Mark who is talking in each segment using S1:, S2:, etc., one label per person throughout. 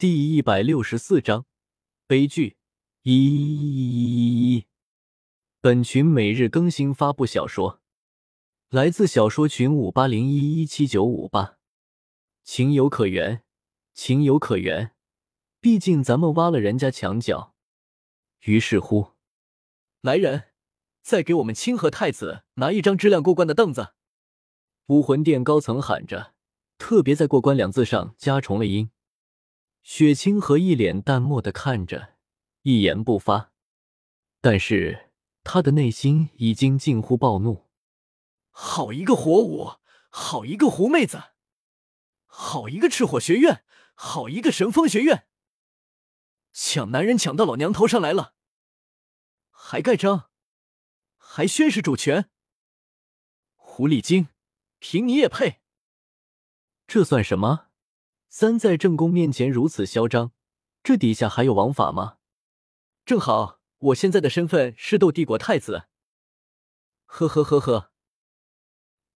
S1: 第一百六十四章悲剧。一，本群每日更新发布小说，来自小说群五八零一一七九五八，情有可原，情有可原。毕竟咱们挖了人家墙角。于是乎，
S2: 来人，再给我们清河太子拿一张质量过关的凳子。
S1: 武魂殿高层喊着，特别在“过关”两字上加重了音。雪清河一脸淡漠的看着，一言不发，但是他的内心已经近乎暴怒。
S2: 好一个火舞，好一个狐妹子，好一个赤火学院，好一个神风学院，抢男人抢到老娘头上来了，还盖章，还宣誓主权，狐狸精，凭你也配？
S1: 这算什么？三在正宫面前如此嚣张，这底下还有王法吗？
S2: 正好，我现在的身份是斗帝国太子。呵呵呵呵，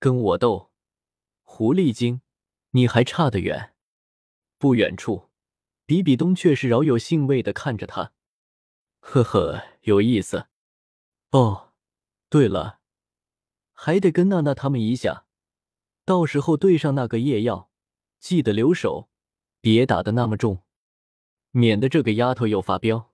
S1: 跟我斗，狐狸精，你还差得远。不远处，比比东却是饶有兴味的看着他。呵呵，有意思。哦，对了，还得跟娜娜他们一下，到时候对上那个夜耀。记得留手，别打的那么重，免得这个丫头又发飙。